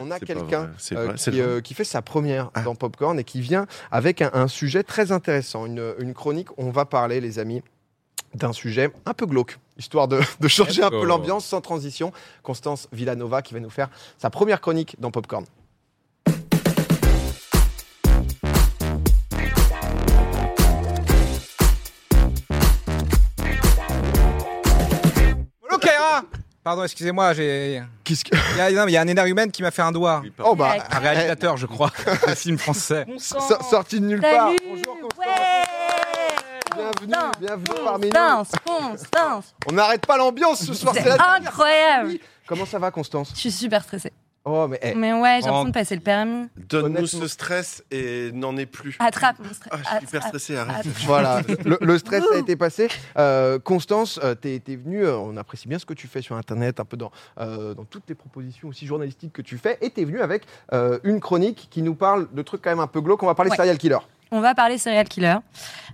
on a quelqu'un euh, qui, euh, qui fait sa première Ah. dans Popcorn et qui vient avec un, un sujet très intéressant, une, une chronique. On va parler, les amis, d'un sujet un peu glauque, histoire de, de changer un peu l'ambiance sans transition. Constance Villanova qui va nous faire sa première chronique dans Popcorn. Pardon, excusez-moi, j'ai. Qu'est-ce que- Il y, a, non, mais il y a un énergumène qui m'a fait un doigt. Oui. Oh bah, Un réalisateur, je crois, un film français. so- sorti de nulle part. Salut Bonjour Constance. Ouais Bienvenue, Constance, bienvenue parmi nous. Constance, Constance On n'arrête pas l'ambiance ce soir. C'est incroyable Comment ça va, Constance? Je suis super stressée. Oh, mais eh, Mais ouais, j'ai l'impression Oh. de passer le permis. Donne-nous ce stress et n'en est plus. Attrape mon stress. Ah, je suis hyper stressé, arrête. Voilà, le, le stress a été passé. Euh, Constance, euh, t'es t'es venue, euh, on apprécie bien ce que tu fais sur Internet, un peu dans, euh, dans toutes les propositions aussi journalistiques que tu fais, et t'es venue avec euh, une chronique qui nous parle de trucs quand même un peu glauques. On va parler Ouais. serial killer. On va parler serial killer.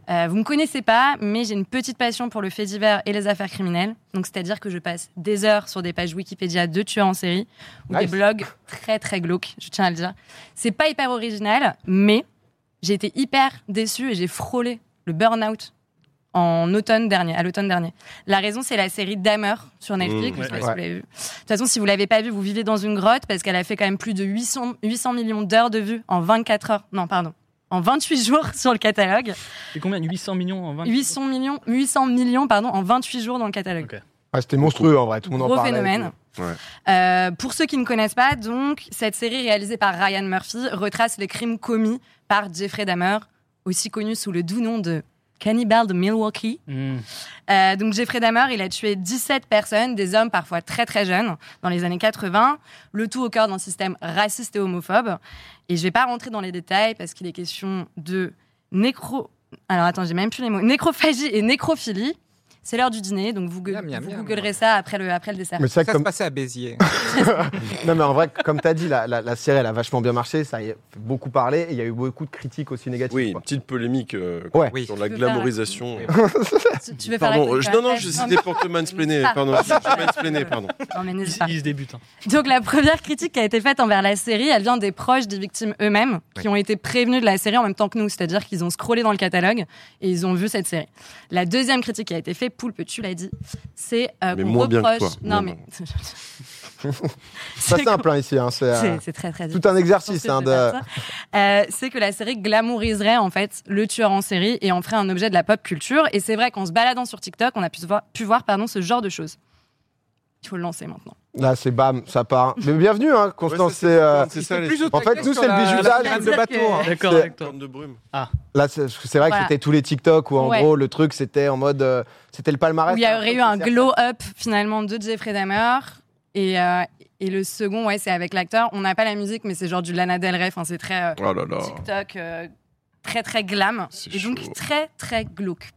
Euh, vous me connaissez pas, mais j'ai une petite passion pour le fait divers et les affaires criminelles. Donc, c'est-à-dire que je passe des heures sur des pages Wikipédia de tueurs en série ou Nice. des blogs très très glauques, je tiens à le dire. C'est pas hyper original, mais j'ai été hyper déçue et j'ai frôlé le burn-out en automne dernier, à l'automne dernier. La raison, c'est la série Dahmer sur Netflix. Mmh, Je sais pas ouais. si vous l'avez vu. De toute façon, si vous l'avez pas vu, vous vivez dans une grotte parce qu'elle a fait quand même plus de 800, 800 millions d'heures de vues en 24 heures. Non, pardon. En 28 jours sur le catalogue. C'est combien 800 millions en 20 800 millions, 800 millions pardon, en 28 jours dans le catalogue. Ah, C'était monstrueux en vrai, tout le monde en parlait. phénomène. Ouais. Euh, pour ceux qui ne connaissent pas, donc, cette série réalisée par Ryan Murphy retrace les crimes commis par Jeffrey Dahmer, aussi connu sous le doux nom de Cannibal de Milwaukee. Hmm. Euh, donc Jeffrey Dahmer, il a tué 17 personnes, des hommes parfois très très jeunes, dans les années 80, le tout au cœur d'un système raciste et homophobe. Et je vais pas rentrer dans les détails parce qu'il est question de nécro... Alors attends, j'ai même plus les mots. Nécrophagie et nécrophilie. C'est l'heure du dîner, donc vous, Miam, miam, vous miam. googlerez ça après le, après le dessert. Mais Ça comme... se passait à Béziers. non, mais en vrai, comme tu as dit, la, la- la série elle a vachement bien marché, ça a fait beaucoup parler, et il y a eu beaucoup de critiques aussi négatives. Oui, une petite polémique euh, Ouais. Oui. sur la veux faire- glamorisation. Tu, tu veux faire la Pardon, euh, je- non, non, je- la c'était pour te mansplainer. Pardon, mansplainer, pardon. Non, mais n'hésite pas. Il se débute. hein. Donc la première critique qui a été faite envers la série, elle vient des proches des victimes eux-mêmes, qui ont été prévenus de la série en même temps que nous, c'est-à-dire qu'ils ont scrollé dans le catalogue et ils ont vu cette série. La deuxième critique qui a été faite, Poulpe, tu l'as dit, c'est euh, qu'on moins bien que reproche. toi. Non Mais C'est pas simple hein, ici, hein, c'est euh, c'est c'est très très tout un exercice. Hein, de... Euh, c'est que la série glamouriserait en fait le tueur en série et en ferait un objet de la pop culture. Et c'est vrai qu'en se baladant sur TikTok, on a pu voir, pu voir pardon, ce genre de choses. Il faut le lancer maintenant. Là, c'est bam, ça part. Mais bienvenue, hein, Constance. Ouais, c'est, euh, c'est ça, les Plus au En fait, nous, c'est le crème de bateau. hein. D'accord, de brume. Là, c'est c'est vrai que c'était tous les TikTok où en Ouais. gros le truc c'était en mode euh, c'était le palmarès. où il y hein, aurait eu un glow-up finalement de Jeffrey Dahmer. Et, euh, et le second, ouais, c'est avec l'acteur. On n'a pas la musique, mais c'est genre du Lana Del Rey. Enfin, c'est très euh, Oh là là. TikTok, euh, très très glam. Et donc très très glauque.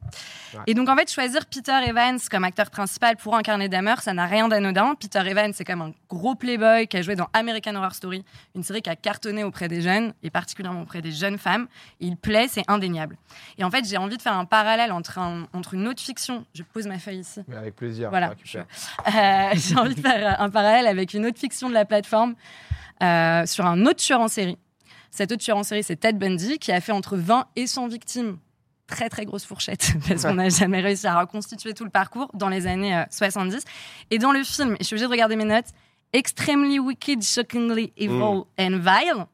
Ouais. Et donc en fait, choisir Peter Evans comme acteur principal pour incarner Dahmer, ça n'a rien d'anodin. Peter Evans, c'est comme un gros playboy qui a joué dans American Horror Story, une série qui a cartonné auprès des jeunes et particulièrement auprès des jeunes femmes. Et il plaît, c'est indéniable. Et en fait, j'ai envie de faire un parallèle entre, un- entre une autre fiction. Je pose ma feuille ici. Mais avec plaisir. Voilà. Euh, j'ai envie de faire un parallèle avec une autre fiction de la plateforme euh, sur un autre tueur en série. Cet autre tueur en série, c'est Ted Bundy, qui a fait entre 20 et 100 victimes. Très très grosse fourchette, parce qu'on n'a jamais réussi à reconstituer tout le parcours dans les années euh, 70. Et dans le film, et je suis obligée de regarder mes notes, Extremely Wicked, Shockingly Evil Mm. and Vile,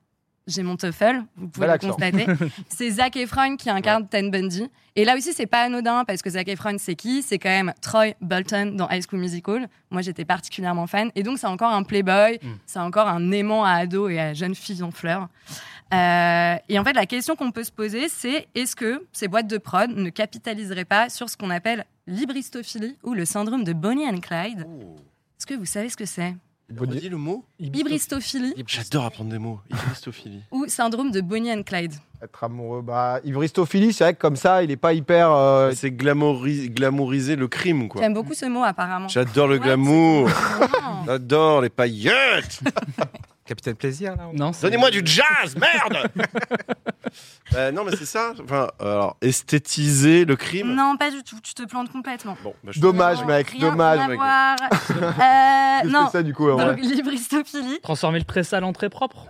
j'ai mon TOEFL, vous pouvez le constater. c'est Zac Efron qui incarne Ted Bundy. Et là aussi, c'est pas anodin parce que Zac Efron, c'est qui? C'est quand même Troy Bolton dans High School Musical. Moi, j'étais particulièrement fan. Et donc, c'est encore un playboy, Mm. c'est encore un aimant à ados et à jeunes filles en fleurs. Euh, et en fait, la question qu'on peut se poser, c'est est-ce que ces boîtes de prod ne capitaliseraient pas sur ce qu'on appelle l'ibristophilie ou le syndrome de Bonnie and Clyde? Oh. Est-ce que vous savez ce que c'est? Redis le mot Ibristophilie J'adore apprendre des mots. Ibristophilie. ou syndrome de Bonnie and Clyde Être amoureux, bah c'est vrai que comme ça, il est pas hyper. euh, C'est glamouri- glamouriser le crime, quoi. J'aime beaucoup ce mot apparemment. J'adore le Ouais, glamour. J'adore les paillettes. Capitaine Plaisir, là Non, Donnez-moi du jazz, merde Bah, non, mais c'est ça. Enfin, alors, esthétiser le crime. Non, pas du tout. Tu te plantes complètement. Bon, bah, je- Dommage, Non, mec, rien dommage, mec. voir. Qu'est-ce Euh, que non. c'est ça du coup en vrai Donc, libristophilie Transformer le très sale en très propre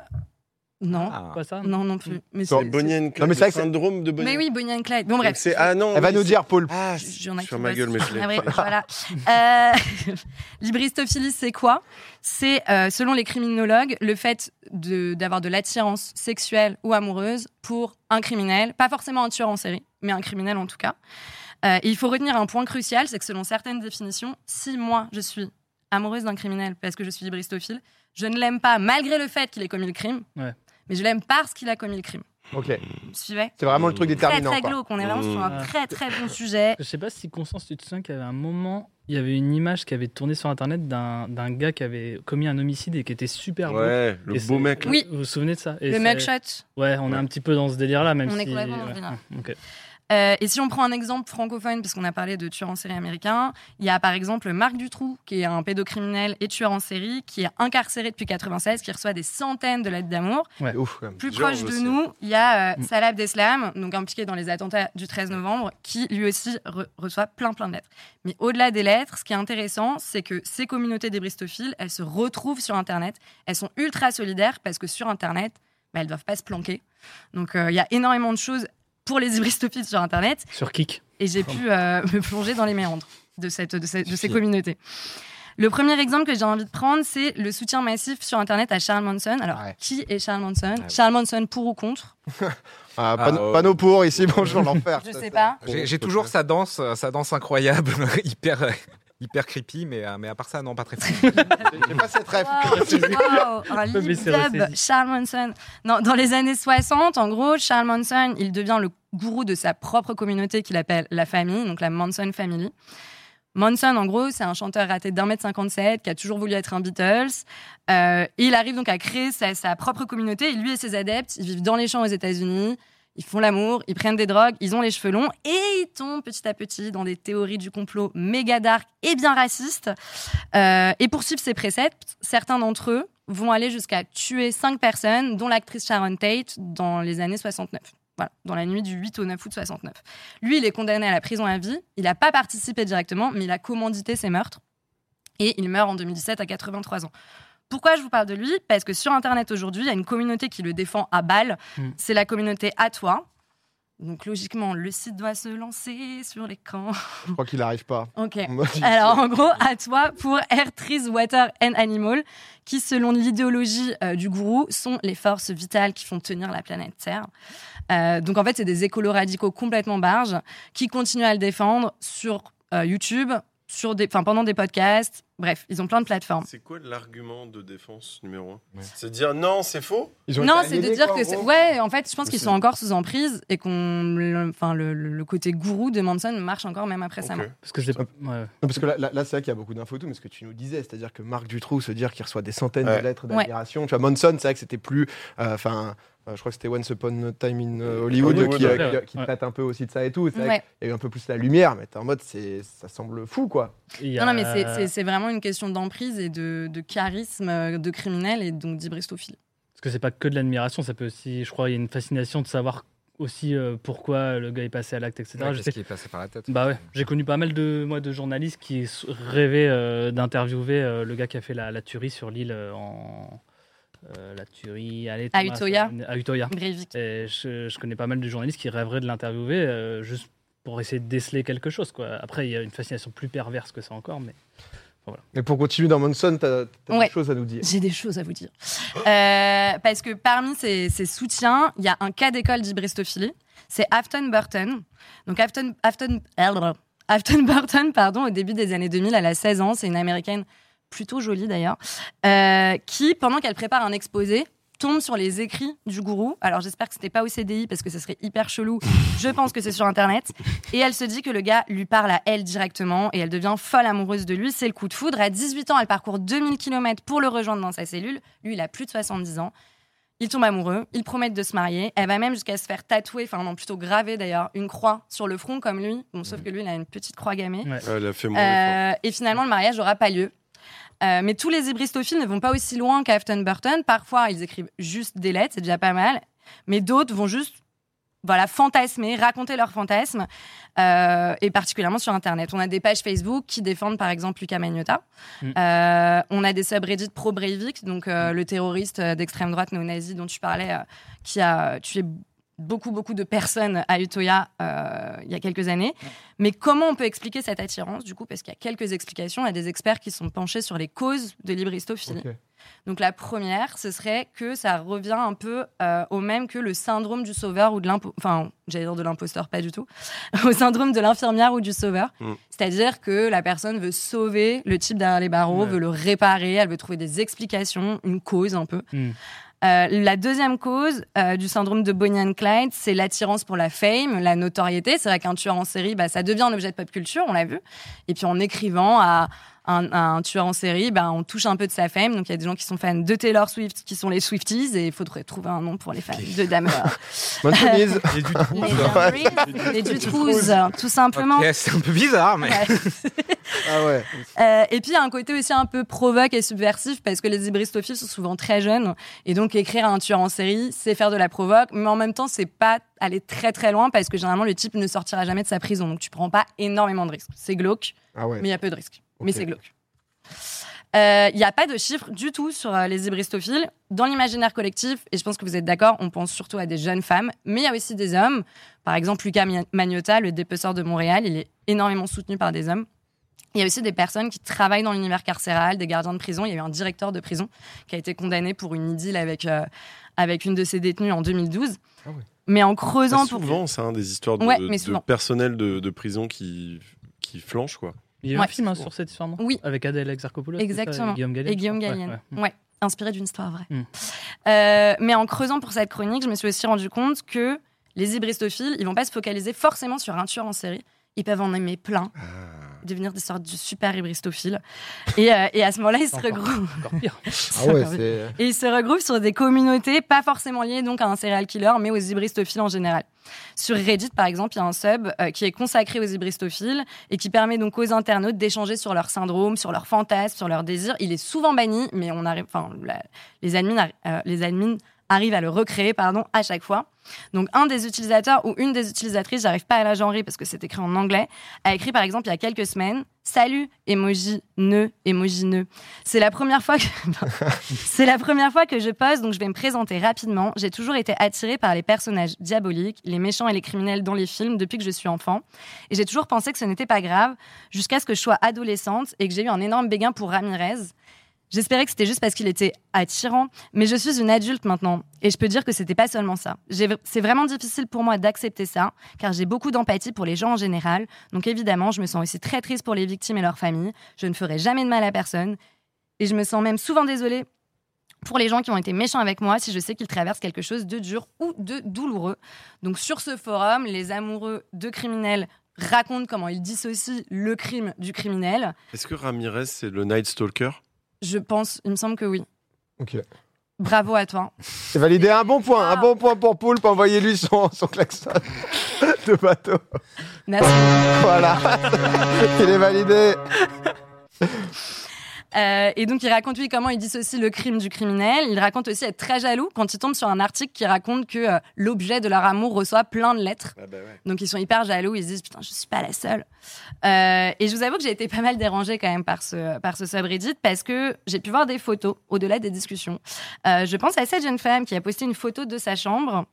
Non. Ah. Quoi ça Non, non plus. Mais c'est- Bonnie and Non, Clyde, mais c'est vrai le que c'est- syndrome de c'est- Bonnie. Mais oui, Bonnie and Clyde. Bon, bref. c'est- ah non. Elle va oui, nous c'est- dire, Paul. Ah, Je- j'en ai qui fais ma bossent. gueule, mais je l'ai. Ah oui, voilà. Euh, Libristophilie, c'est quoi? C'est, euh, selon les criminologues, le fait de- d'avoir de, l'attirance sexuelle ou amoureuse pour un criminel, pas forcément un tueur en série, mais un criminel en tout cas. Euh, et il faut retenir un point crucial, c'est que selon certaines définitions, si moi je suis amoureuse d'un criminel parce que je suis libristophile, je ne l'aime pas malgré le fait qu'il ait commis le crime, Ouais. Mais je l'aime parce qu'il a commis le crime. Ok, suivez? C'est vraiment le truc Très déterminant. très quoi. glauque, on est vraiment sur un Mm. très très bon sujet. Je sais pas si Constance, tu te souviens qu'il y avait un moment, il y avait une image qui avait tourné sur internet d'un d'un gars qui avait commis un homicide et qui était super beau. Ouais, le Et beau mec. là. Oui. Vous vous souvenez de ça? Et Le mugshot, Ouais, on est un petit peu dans ce délire-là, même On est si. complètement dans ce ouais. délire. Euh, et si on prend un exemple francophone, puisqu'on a parlé de tueurs en série américains, il y a par exemple Marc Dutroux, qui est un pédocriminel et tueur en série, qui est incarcéré depuis 96, qui reçoit des centaines de lettres d'amour. C'est ouf quand même. Plus proche de aussi. nous, il y a euh, Mm. Salah Abdeslam, donc impliqué dans les attentats du 13 novembre, qui lui aussi re- reçoit plein plein de lettres. Mais au-delà des lettres, ce qui est intéressant, c'est que ces communautés d'ébristophiles, elles se retrouvent sur Internet. Elles sont ultra solidaires parce que sur Internet, bah, elles doivent pas se planquer. Donc euh, il y a énormément de choses pour les hybristophiles sur Internet Sur Kik. et j'ai pu euh, me plonger dans les méandres de, cette, de, ces- de ces communautés. Le premier exemple que j'ai envie de prendre, c'est le soutien massif sur Internet à Charles Manson. Alors, Ouais. qui est Charles Manson Ah. Charles Manson pour ou contre? Ah, Ah, pan- oh. Panneau pour ici, bonjour l'enfer. Je Ça, sais pas. J'ai toujours sa danse, euh, sa danse incroyable, hyper, hyper creepy, mais, euh, mais à part ça, non, pas très fou. J'ai pas cette rêve. Wow, wow, ressaisi. Charles Manson. Non, dans les années 60, en gros, Charles Manson, il devient le gourou de sa propre communauté qu'il appelle la famille, donc la Manson Family. Manson, en gros, c'est un chanteur raté d'un mètre 57 qui a toujours voulu être un Beatles. Euh, il arrive donc à créer sa, sa propre communauté. Et lui et ses adeptes, ils vivent dans les champs aux États-Unis. Ils font l'amour, ils prennent des drogues, ils ont les cheveux longs et ils tombent petit à petit dans des théories du complot méga dark et bien racistes. Euh, et pour suivre ces préceptes, certains d'entre eux vont aller jusqu'à tuer cinq personnes, dont l'actrice Sharon Tate, dans les années 69. Voilà, dans la nuit du 8 au 9 août 69. Lui, il est condamné à la prison à vie. Il n'a pas participé directement, mais il a commandité ces meurtres. Et il meurt en 2017 à 83 ans. Pourquoi je vous parle de lui? Parce que sur Internet aujourd'hui, il y a une communauté qui le défend à balle. Mm. C'est la communauté À toi. Donc logiquement, le site doit se lancer sur l'écran. Je crois qu'il arrive pas. Ok. Alors, en gros, à toi pour Air, Trees, Water and Animal, qui, selon l'idéologie euh, du gourou, sont les forces vitales qui font tenir la planète Terre. Euh, donc, en fait, c'est des écolos radicaux complètement barges qui continuent à le défendre sur euh, YouTube, sur des, pendant des podcasts. Bref, ils ont plein de plateformes. C'est quoi l'argument de défense numéro un C'est de dire non, c'est faux Ils ont Non, c'est de dire quoi, que. Ouais, en fait, je pense qu'ils sont encore sous emprise et qu'on. le- Enfin, le, côté gourou de Manson marche encore même après sa Ok. mort. Parce que c'est. Hop. Ouais. Non, parce que là, là, là, c'est vrai qu'il y a beaucoup d'infos, tout, mais ce que tu nous disais, c'est-à-dire que Marc Dutroux se dire qu'il reçoit des centaines Ouais. de lettres Ouais. d'admiration. Tu vois, Monson, c'est vrai que c'était plus. euh, Enfin, euh, je crois que c'était Once Upon a Time in euh, Hollywood, Hollywood, qui, euh, ouais. qui- qui Ouais. traite un peu aussi de ça et tout. C'est vrai Ouais. qu'il y a eu un peu plus la lumière, mais t'es en mode, c'est, ça semble fou, quoi. Il Non, mais c'est- vraiment une question d'emprise et de, de charisme euh, de criminel et donc d'hybristophilie. Parce que c'est pas que de l'admiration, ça peut aussi, je crois, il y a une fascination de savoir aussi euh, pourquoi le gars est passé à l'acte, etc. Ouais, Je Qu'est-ce sais- qui est passé par la tête Bah ouais, j'ai connu pas mal de, moi, de journalistes qui rêvaient euh, d'interviewer euh, le gars qui a fait la, la tuerie sur l'île euh, en. Euh, la tuerie allez, À Thomas, Utoya. ça- À Utoya. Breivik. Et je, je connais pas mal de journalistes qui rêveraient de l'interviewer euh, juste pour essayer de déceler quelque chose. Quoi. Après, il y a une fascination plus perverse que ça encore, mais Mais pour continuer dans Monson, t'as, t'as Ouais. des choses à nous dire. J'ai des choses à vous dire. Euh, parce que parmi ces, ces soutiens, il y a un cas d'école d'hybristophilie. C'est Afton Burton. Donc Afton, Afton, Afton Burton, pardon, au début des années 2000, elle a 16 ans. C'est une américaine plutôt jolie d'ailleurs, euh, qui, pendant qu'elle prépare un exposé, tombe sur les écrits du gourou. Alors j'espère que c'était pas au CDI parce que ça serait hyper chelou. Je pense que c'est sur Internet. Et elle se dit que le gars lui parle à elle directement et elle devient folle amoureuse de lui. C'est le coup de foudre. À 18 ans, elle parcourt 2000 km pour le rejoindre dans sa cellule. Lui, il a plus de 70 ans. Ils tombent amoureux, ils promettent de se marier. Elle va même jusqu'à se faire tatouer, enfin non, plutôt graver d'ailleurs, une croix sur le front comme lui. Bon, sauf que lui, il a une petite croix gammée. ouais. Elle a fait mon effort. Euh, et finalement, le mariage n'aura pas lieu. Euh, mais tous les hybristophiles ne vont pas aussi loin qu'Afton Burton. Parfois, ils écrivent juste des lettres, c'est déjà pas mal. Mais d'autres vont juste voilà, fantasmer, raconter leurs fantasmes, euh, et particulièrement sur Internet. On a des pages Facebook qui défendent par exemple Lucas Magnotta. Mm. Euh, on a des subreddits pro-Breivik, donc euh, le terroriste d'extrême droite néo-nazi dont tu parlais, qui a tué beaucoup, beaucoup de personnes à Utoya euh, il y a quelques années. Mais comment on peut expliquer cette attirance, du coup? Parce qu'il y a quelques explications. Il y a des experts qui sont penchés sur les causes de l'hybristophilie. Ok. Donc la première, ce serait que ça revient un peu euh, au même que le syndrome du sauveur ou de l'impo... Enfin, j'allais dire de l'imposteur, pas du tout. au syndrome de l'infirmière ou du sauveur. Mm. C'est-à-dire que la personne veut sauver le type derrière les barreaux, Ouais. veut le réparer, elle veut trouver des explications, une cause un peu. Mm. Euh, la deuxième cause euh, du syndrome de Bonnie and Clyde, c'est l'attirance pour la fame, la notoriété. C'est vrai qu'un tueur en série, bah, ça devient un objet de pop culture, on l'a vu. Et puis en écrivant à un, tueur en série, bah, on touche un peu de sa fame. Donc il y a des gens qui sont fans de Taylor Swift, qui sont les Swifties, et il faudrait trouver un nom pour les fans de Dahmer. Bonne chemise. Les tout. les tout simplement. C'est un peu bizarre, mais. Ouais. Ah ouais. Euh, et puis, il y a un côté aussi un peu provoque et subversif parce que les hybristophiles sont souvent très jeunes. Et donc, écrire à un tueur en série, c'est faire de la provoque. Mais en même temps, c'est pas aller très très loin parce que généralement, le type ne sortira jamais de sa prison. Donc, tu prends pas énormément de risques. C'est glauque, Ah ouais. mais il y a peu de risques. Mais c'est glauque. Euh, Il n'y a pas de chiffres du tout sur euh, les hybristophiles. Dans l'imaginaire collectif, et je pense que vous êtes d'accord, on pense surtout à des jeunes femmes, mais il y a aussi des hommes. Par exemple, Lucas Magnotta, le dépeceur de Montréal, il est énormément soutenu par des hommes. Il y a aussi des personnes qui travaillent dans l'univers carcéral, des gardiens de prison. Il y a eu un directeur de prison qui a été condamné pour une idylle avec, euh, avec une de ses détenues en 2012. Ah ouais. Mais en creusant Bah, pour... souvent, c'est un des histoires de, Ouais, de mais souvent. personnel de, de prison qui, qui flanche, quoi. Il y a eu Ouais. un film hein, sur cette histoire, non Oui. Avec Adèle Exarchopoulos. c'est ça, Exactement. Et Guillaume Gallienne. Et Guillaume. Gallienne. Ouais, ouais. Ouais, inspiré d'une histoire vraie. Mm. Euh, mais en creusant pour cette chronique, je me suis aussi rendu compte que les hybristophiles, ils vont pas se focaliser forcément sur un tueur en série. Ils peuvent en aimer plein, Ah. Devenir des sortes de super hybristophiles. Et, euh, et à ce moment-là, ils se regroupent. Encore pire. Ah ouais. Et ils se regroupent sur des communautés pas forcément liées donc à un serial killer, mais aux hybristophiles en général. Sur Reddit, par exemple, il y a un sub euh, qui est consacré aux hybristophiles et qui permet donc aux internautes d'échanger sur leurs syndromes, sur leurs fantasmes, sur leurs désirs. Il est souvent banni, mais on arrive, enfin, les admins, euh, les admins arrivent à le recréer, pardon, à chaque fois. Donc, un des utilisateurs ou une des utilisatrices, j'arrive pas à la genrer parce que c'est écrit en anglais, a écrit par exemple il y a quelques semaines Salut, emoji ne, emoji ne. C'est la première fois que c'est la première fois que je pose, donc je vais me présenter rapidement. J'ai toujours été attirée par les personnages diaboliques, les méchants et les criminels dans les films depuis que je suis enfant. Et j'ai toujours pensé que ce n'était pas grave, jusqu'à ce que je sois adolescente et que j'ai eu un énorme béguin pour Ramirez. J'espérais que c'était juste parce qu'il était attirant, mais je suis une adulte maintenant et je peux dire que c'était pas seulement ça. C'est vraiment difficile pour moi d'accepter ça, car j'ai beaucoup d'empathie pour les gens en général. Donc évidemment, je me sens aussi très triste pour les victimes et leurs familles. Je ne ferai jamais de mal à personne et je me sens même souvent désolée pour les gens qui ont été méchants avec moi si je sais qu'ils traversent quelque chose de dur ou de douloureux. Donc sur ce forum, les amoureux de criminels racontent comment ils dissocient le crime du criminel. Est-ce que Ramirez, c'est le Night Stalker Je pense, il me semble que oui. Ok. Bravo à toi. C'est validé. Un bon point. Un bon point pour Poulpe. Envoyez-lui son, son klaxon de bateau. Merci. Voilà. Il est validé. Euh, et donc, il raconte, oui, comment il dissocie le crime du criminel. Il raconte aussi être très jaloux quand il tombe sur un article qui raconte que euh, l'objet de leur amour reçoit plein de lettres. Ah bah ouais. Donc, ils sont hyper jaloux. Ils se disent, putain, je suis pas la seule. Euh, et je vous avoue que j'ai été pas mal dérangée quand même par ce, par ce subreddit parce que j'ai pu voir des photos au-delà des discussions. Je pense à cette jeune femme qui a posté une photo de sa chambre.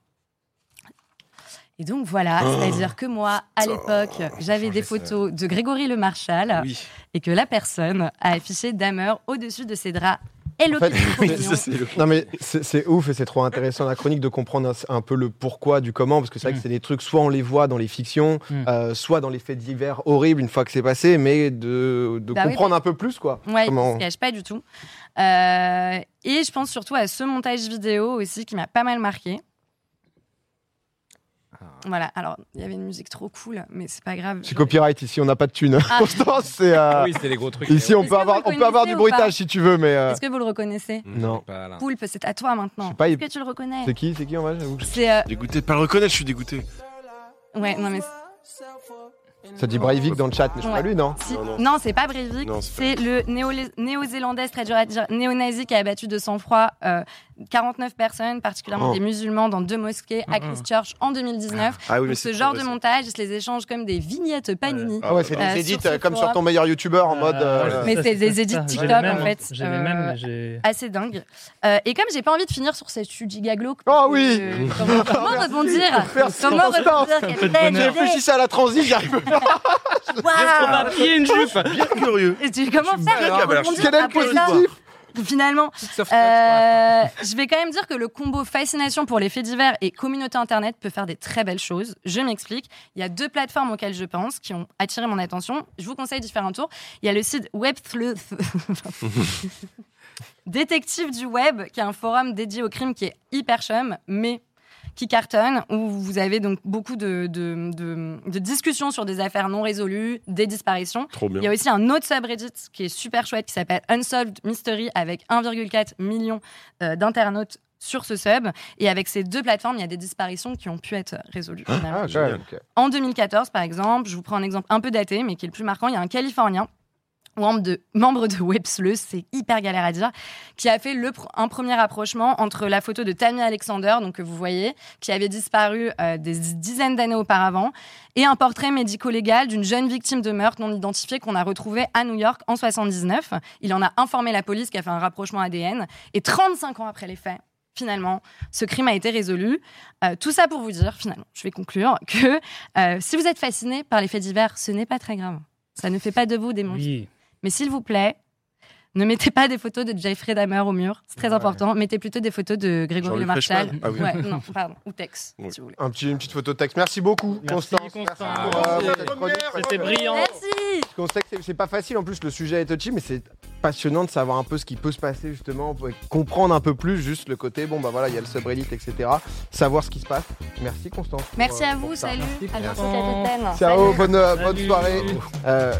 Et donc voilà, Oh. c'est-à-dire que moi, à l'époque, j'avais des photos de Grégory Le Marchal Oui. et que la personne a affiché Damer au-dessus de ses draps. Hello En fait. Ça, le- Non mais c'est ouf et c'est trop intéressant la chronique de comprendre un, un peu le pourquoi du comment parce que c'est vrai Mm. que c'est des trucs soit on les voit dans les fictions, Mm. euh, soit dans les faits divers horribles une fois que c'est passé, mais de, de Bah oui, comprendre un peu plus quoi. Ouais, Comment- cache pas du tout. Euh, et je pense surtout à ce montage vidéo aussi qui m'a pas mal marqué. Voilà, alors il y avait une musique trop cool, mais c'est pas grave. C'est copyright ici, on n'a pas de thunes. Ah. Constance, c'est euh, Oui, c'est les gros trucs. ici on peut avoir on peut avoir du bruitage si tu veux, mais euh, Est-ce que vous le reconnaissez Non. Pas là. Poulpe, c'est à toi maintenant. Je sais pas, il- Est-ce que tu le reconnais c'est qui c'est qui en vrai j'avoue que- C'est euh, Dégoûté de pas le reconnaître, je suis dégoûté. ouais, non mais Ça dit Breivik dans le chat, mais je sais pas Ouais. lui non. si- Non, non. non, c'est pas Breivik, Non, c'est le néo- néo-zélandais, c'est très dur à dire, néo-nazi qui a abattu de sang-froid euh, 49 personnes, particulièrement Oh. des musulmans, dans deux mosquées à. Christchurch en 2019. Ah oui, Donc, ce genre de montage, je les échange comme des vignettes Panini. Ah ouais, c'est des Euh, édits sur euh, comme sur ton meilleur youtubeur en mode. euh, Mais c'est des J'ai TikTok, en fait. J'ai les Euh, mêmes, j'ai. assez dingue. Euh, et comme j'ai pas envie de finir sur cette giga glauque. Oh parce que, oui euh, comment, comment rebondir Comment rebondir Ça me fait quelle de tête bonheur. J'ai réfléchi à la transi, j'y arrive pas. Waouh plier une jupe Bien curieux. Et tu- pour alors, rebondir Quel est le positif Finalement, euh, je vais quand même dire que le combo fascination pour les faits divers et communauté internet peut faire des très belles choses. Je m'explique. Il y a deux plateformes auxquelles je pense qui ont attiré mon attention. Je vous conseille d'y faire un tour. Il y a le site Web3 Détective du web, qui est un forum dédié au crime qui est hyper chum, mais qui cartonne, où vous avez donc beaucoup de, de- de- de discussions sur des affaires non résolues, des disparitions. Trop Il y bien. a aussi un autre subreddit qui est super chouette qui s'appelle Unsolved Mystery avec 1,4 million euh, d'internautes sur ce sub. Et avec ces deux plateformes, il y a des disparitions qui ont pu être résolues. Ah, ok. En 2014, par exemple, je vous prends un exemple un peu daté, mais qui est le plus marquant, il y a un Californien membre de, membre de Websleus, c'est hyper galère à dire, qui a fait un premier rapprochement entre la photo de Tammy Alexander, donc que vous voyez, qui avait disparu euh, des dizaines d'années auparavant, et un portrait médico-légal d'une jeune victime de meurtre non identifiée qu'on a retrouvée à New York en 79. Il en a informé la police qui a fait un rapprochement ADN, et 35 ans après les faits, finalement, ce crime a été résolu. Euh, tout ça pour vous dire, finalement, je vais conclure, que euh, si vous êtes fasciné par les faits divers, ce n'est pas très grave. Ça ne fait pas de vous des monstres. Mais s'il vous plaît, ne mettez pas des photos de Jeffrey Dahmer au mur, c'est très Ouais. important. Mettez plutôt des photos de Grégory Le Marchal. Ah oui. Ouais, non, pardon, ou Tex, Oui. si vous voulez. Un petit, une petite photo de texte. Merci beaucoup, Merci, Constance. Euh. C'était brillant. Merci Parce qu'on sait que c'est- pas facile en plus, le sujet est touchy, mais c'est passionnant de savoir un peu ce qui peut se passer justement, comprendre un peu plus juste le côté, bon bah voilà, il y a le subreddit, etc. Savoir ce qui se passe. Merci Constance. Merci euh, à vous, salut. Merci, À bientôt, capitaine. Ciao, Salut. bonne, euh, bonne Salut. soirée. Euh,